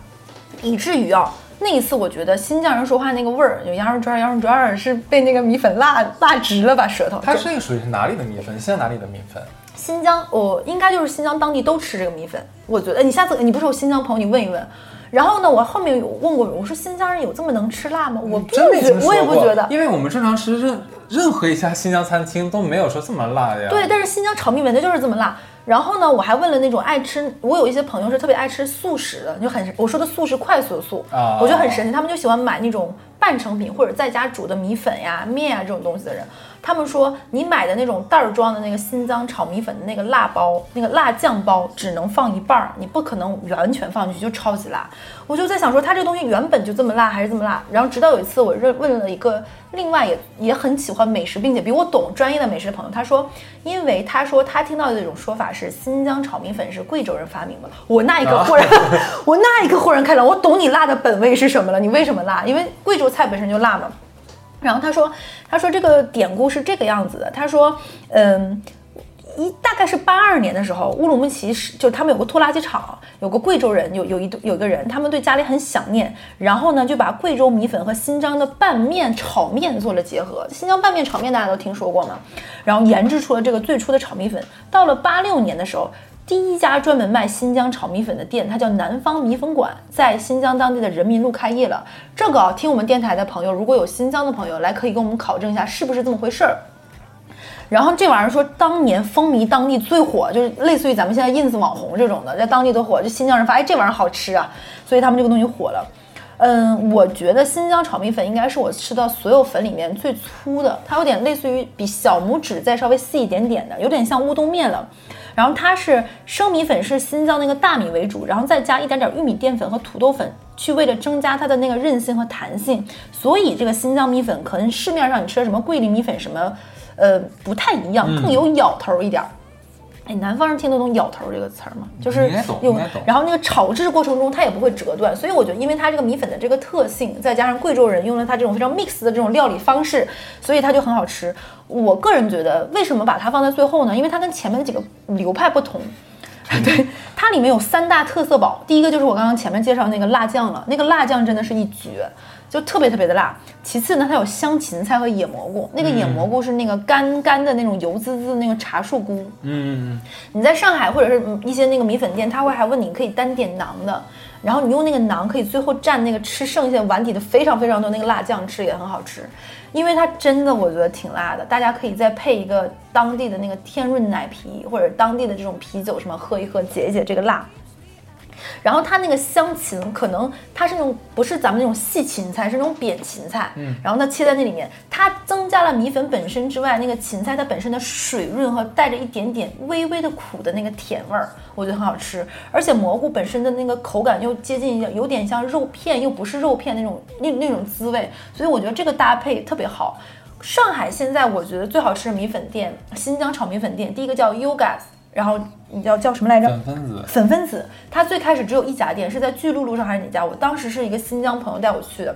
以至于啊，那一次我觉得新疆人说话那个味儿，有羊肉串，羊肉串是被那个米粉辣辣直了吧舌头。它这个属于是哪里的米粉？现在哪里的米粉？新疆，我应该就是新疆当地都吃这个米粉。我觉得你下次你不是有新疆朋友，你问一问。然后呢，我后面有问过，我说新疆人有这么能吃辣吗？我不觉得，我也不觉得，因为我们正常吃任任何一家新疆餐厅都没有说这么辣呀。对，但是新疆炒米粉它就是这么辣。然后呢，我还问了那种爱吃，我有一些朋友是特别爱吃素食的，就很我说的素是快速的素啊，我觉得很神奇，他们就喜欢买那种半成品或者在家煮的米粉呀、面啊这种东西的人，他们说你买的那种袋儿装的那个新疆炒米粉的那个辣包，那个辣酱包只能放一半儿，你不可能完全放进去，就超级辣。我就在想说，它这个东西原本就这么辣还是这么辣？然后直到有一次我认问了一个另外也也很喜欢美食并且比我懂专业的美食的朋友，他说，因为他说他听到的一种说法是新疆炒米粉是贵州人发明的。我那一刻 忽然，我那一刻豁然开朗，我懂你辣的本味是什么了。你为什么辣？因为贵州菜本身就辣嘛。然后他说，他说这个典故是这个样子的。他说，嗯。一大概是八二年的时候，乌鲁木齐是就他们有个拖拉机厂，有个贵州人，有有一有一个人，他们对家里很想念，然后呢就把贵州米粉和新疆的拌面炒面做了结合。新疆拌面炒面大家都听说过吗？然后研制出了这个最初的炒米粉。到了八六年的时候，第一家专门卖新疆炒米粉的店，它叫南方米粉馆，在新疆当地的人民路开业了。这个听我们电台的朋友，如果有新疆的朋友来，可以跟我们考证一下是不是这么回事儿。然后这玩意儿说当年风靡当地最火，就是类似于咱们现在 ins 网红这种的，在当地都火。就新疆人发，哎，这玩意儿好吃啊，所以他们这个东西火了。嗯，我觉得新疆炒米粉应该是我吃到所有粉里面最粗的，它有点类似于比小拇指再稍微细一点点的，有点像乌冬面了。然后它是生米粉是新疆那个大米为主，然后再加一点点玉米淀粉和土豆粉，去为了增加它的那个韧性和弹性。所以这个新疆米粉可能市面上你吃的什么桂林米粉什么。呃，不太一样，更有咬头一点儿。哎，南方人听得懂“咬头”这个词儿吗？就是用，然后那个炒制过程中它也不会折断，所以我觉得，因为它这个米粉的这个特性，再加上贵州人用了它这种非常 mix 的这种料理方式，所以它就很好吃。我个人觉得，为什么把它放在最后呢？因为它跟前面的几个流派不同。对，它里面有三大特色宝，第一个就是我刚刚前面介绍那个辣酱了，那个辣酱真的是一绝。就特别特别的辣。其次呢，它有香芹菜和野蘑菇。那个野蘑菇是那个干干的那种油滋滋的那个茶树菇。嗯，你在上海或者是一些那个米粉店，他会还问你可以单点馕的，然后你用那个馕可以最后蘸那个吃剩下碗底的非常非常多那个辣酱吃也很好吃，因为它真的我觉得挺辣的。大家可以再配一个当地的那个天润奶啤或者当地的这种啤酒什么喝一喝解一解这个辣。然后它那个香芹，可能它是那种不是咱们那种细芹菜，是那种扁芹菜。嗯，然后它切在那里面，它增加了米粉本身之外，那个芹菜它本身的水润和带着一点点微微的苦的那个甜味儿，我觉得很好吃。而且蘑菇本身的那个口感又接近有点像肉片，又不是肉片那种那那种滋味，所以我觉得这个搭配特别好。上海现在我觉得最好吃的米粉店，新疆炒米粉店，第一个叫 Yoga。然后你叫叫什么来着？粉分子。粉分子，它最开始只有一家店，是在巨鹿路上还是哪家？我当时是一个新疆朋友带我去的，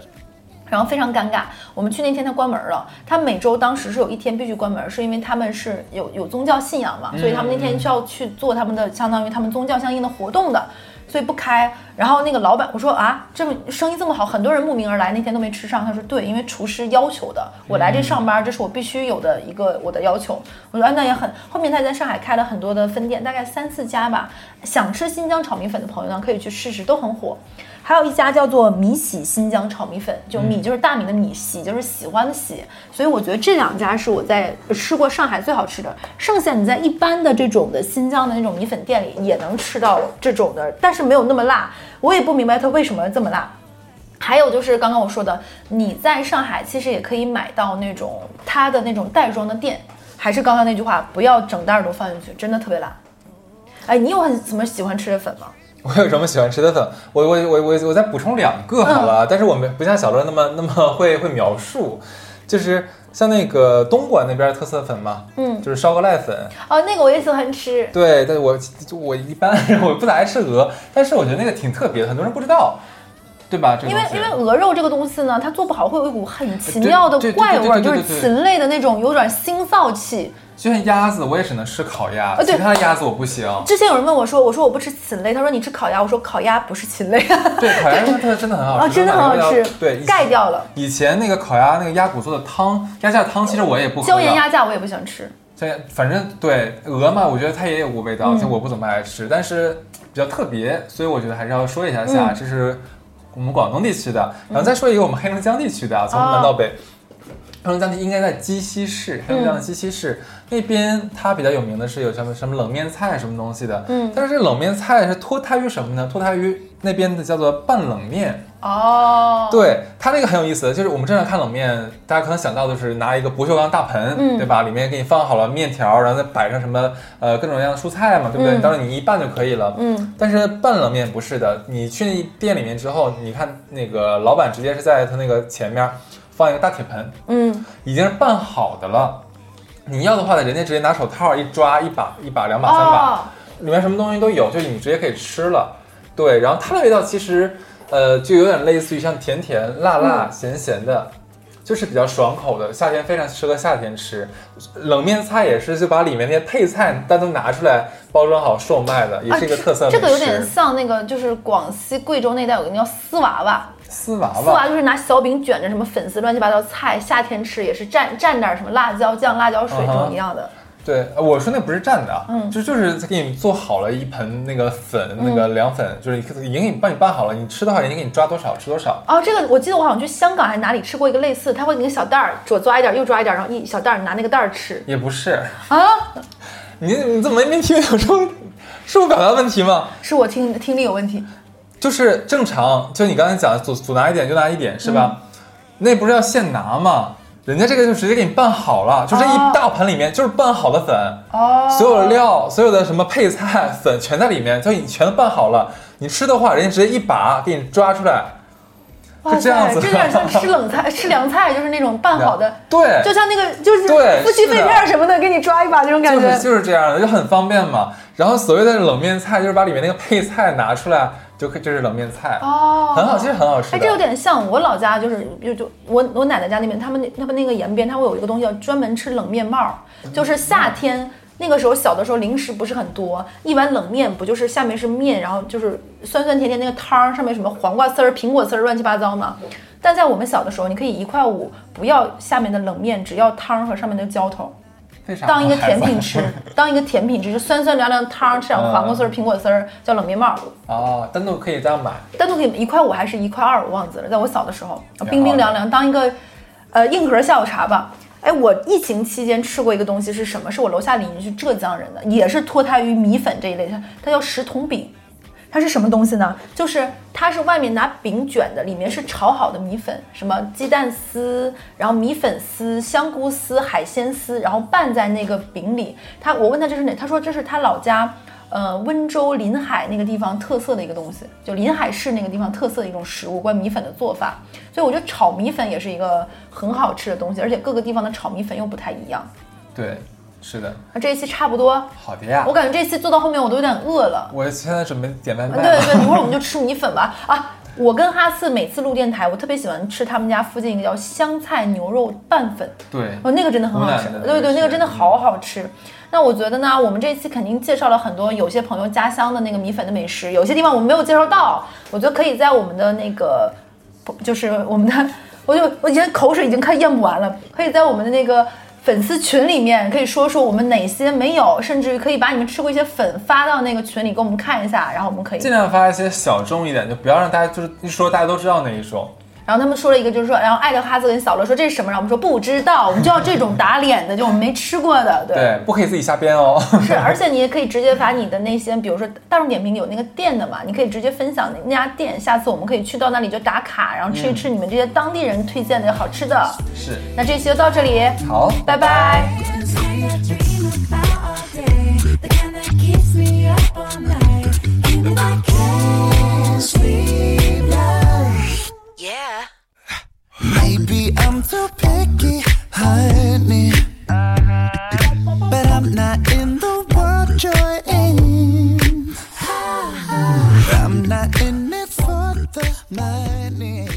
然后非常尴尬。我们去那天他关门了，他每周当时是有一天必须关门，是因为他们是有有宗教信仰嘛，所以他们那天需要去做他们的相当于他们宗教相应的活动的。所以不开，然后那个老板我说啊，这么生意这么好，很多人慕名而来，那天都没吃上。他说对，因为厨师要求的，我来这上班，这是我必须有的一个我的要求。我说那也很。后面他在上海开了很多的分店，大概三四家吧。想吃新疆炒米粉的朋友呢，可以去试试，都很火。还有一家叫做米喜新疆炒米粉，就米就是大米的米，喜就是喜欢的喜，所以我觉得这两家是我在吃过上海最好吃的。剩下你在一般的这种的新疆的那种米粉店里也能吃到这种的，但是没有那么辣。我也不明白它为什么这么辣。还有就是刚刚我说的，你在上海其实也可以买到那种它的那种袋装的店，还是刚刚那句话，不要整袋儿都放进去，真的特别辣。哎，你有很什么喜欢吃的粉吗？我有什么喜欢吃的粉？我我我我我再补充两个好了，但是我们不像小乐那么那么会会描述，就是像那个东莞那边特色粉嘛，嗯，就是烧鹅濑粉。哦，那个我也喜欢吃。对，但是我我一般 我不咋爱吃鹅，但是我觉得那个挺特别的，很多人不知道，对吧？因为因为鹅肉这个东西呢，它做不好会有一股很奇妙的怪味，就是禽类的那种有点腥臊气。就像鸭子，我也只能吃烤鸭，其他的鸭子我不行。之前有人问我说：“我说我不吃禽类。”他说：“你吃烤鸭。”我说：“烤鸭不是禽类。”对，烤鸭它真的很好吃，真的很好吃。对，盖掉了。以前那个烤鸭那个鸭骨做的汤，鸭架汤，其实我也不。椒盐鸭架我也不喜欢吃。这反正对鹅嘛，我觉得它也有股味道，就我不怎么爱吃，但是比较特别，所以我觉得还是要说一下下，就是我们广东地区的。然后再说一个我们黑龙江地区的，从南到北。黑龙江应该在鸡西市，黑龙江的鸡西市那边，它比较有名的是有什么什么冷面菜什么东西的。嗯，但是这冷面菜是脱胎于什么呢？脱胎于那边的叫做拌冷面。哦，对，它那个很有意思，就是我们正常看冷面，大家可能想到的是拿一个不锈钢大盆，对吧？里面给你放好了面条，然后再摆上什么呃各种各样的蔬菜嘛，对不对？到时候你一拌就可以了。嗯，但是拌冷面不是的，你去店里面之后，你看那个老板直接是在他那个前面。放一个大铁盆，嗯，已经是拌好的了。你要的话呢，人家直接拿手套一抓，一把一把两把三把，里面什么东西都有，就你直接可以吃了。对，然后它的味道其实，呃，就有点类似于像甜甜辣辣咸咸的，就是比较爽口的。夏天非常适合夏天吃。冷面菜也是，就把里面那些配菜单独拿出来包装好售卖的，也是一个特色。这个有点像那个，就是广西贵州那带有个叫丝娃娃。丝娃娃，丝娃就是拿小饼卷着什么粉丝乱七八糟菜，夏天吃也是蘸蘸点什么辣椒酱、辣椒水这种一样的。对，我说那不是蘸的，嗯，就就是给你做好了一盆那个粉，那个凉粉，就是已经给你帮你拌好了，你吃的话人家给你抓多少吃多少。哦，这个我记得我好像去香港还是哪里吃过一个类似，他会给你小袋儿左抓一点，右抓一点，然后一小袋儿拿那个袋儿吃。也不是啊，你你怎么没听有时候是我表达问题吗？是我听听力有问题。就是正常，就你刚才讲的，左左拿一点，右拿一点，是吧？那不是要现拿吗？人家这个就直接给你拌好了，就这一大盆里面就是拌好的粉，哦，所有的料，所有的什么配菜粉全在里面，就你全都拌好了。你吃的话，人家直接一把给你抓出来，是这样子。这有点像吃冷菜、吃凉菜，就是那种拌好的，对，就像那个就是夫妻肺片什么的，给你抓一把那种感觉，就是就是这样的，就很方便嘛。然后所谓的冷面菜，就是把里面那个配菜拿出来。就可这是冷面菜哦，很好，其实很好吃。哎，这有点像我老家，就是就就我我奶奶家那边，他们那他们那个延边，他会有一个东西叫专门吃冷面帽，就是夏天那个时候小的时候零食不是很多，一碗冷面不就是下面是面，然后就是酸酸甜甜那个汤上面什么黄瓜丝儿、苹果丝儿乱七八糟嘛。但在我们小的时候，你可以一块五不要下面的冷面，只要汤和上面的浇头。当一个甜品吃，当一个甜品吃，就酸酸凉凉汤，吃点黄瓜丝儿、苹果丝儿，叫冷面帽。哦，单独可以这样买，单独可以一块五还是一块二，我忘记了。在我小的时候，冰冰凉凉，当一个呃硬核下午茶吧。哎，我疫情期间吃过一个东西是什么？是我楼下邻居浙江人的，也是脱胎于米粉这一类，它它叫石桶饼。它是什么东西呢？就是它是外面拿饼卷的，里面是炒好的米粉，什么鸡蛋丝，然后米粉丝、香菇丝、海鲜丝，然后拌在那个饼里。他我问他这是哪？他说这是他老家，呃，温州临海那个地方特色的一个东西，就临海市那个地方特色的一种食物，关于米粉的做法。所以我觉得炒米粉也是一个很好吃的东西，而且各个地方的炒米粉又不太一样。对。是的，那这一期差不多。好的呀，我感觉这一期做到后面我都有点饿了。我现在准备点外卖。对对，一会儿我们就吃米粉吧。啊，我跟哈四每次录电台，我特别喜欢吃他们家附近一个叫香菜牛肉拌粉。对，哦，那个真的很好吃。对对，那个真的好好吃。那我觉得呢，我们这一期肯定介绍了很多有些朋友家乡的那个米粉的美食，有些地方我们没有介绍到。我觉得可以在我们的那个，就是我们的，我就我觉得口水已经快咽不完了，可以在我们的那个。粉丝群里面可以说说我们哪些没有，甚至于可以把你们吃过一些粉发到那个群里给我们看一下，然后我们可以尽量发一些小众一点，就不要让大家就是一说大家都知道那一种。然后他们说了一个，就是说，然后爱德华兹跟小罗说这是什么？然后我们说不知道，我们就要这种打脸的，就我们没吃过的，对，不可以自己瞎编哦。是，而且你也可以直接把你的那些，比如说大众点评有那个店的嘛，你可以直接分享那家店，下次我们可以去到那里就打卡，然后吃一吃你们这些当地人推荐的好吃的。是，那这期就到这里，好，拜拜。Keeps me up all night, and Love. Yeah. Maybe I'm too picky, honey. But I'm not in the world you're in. I'm not in it for the money.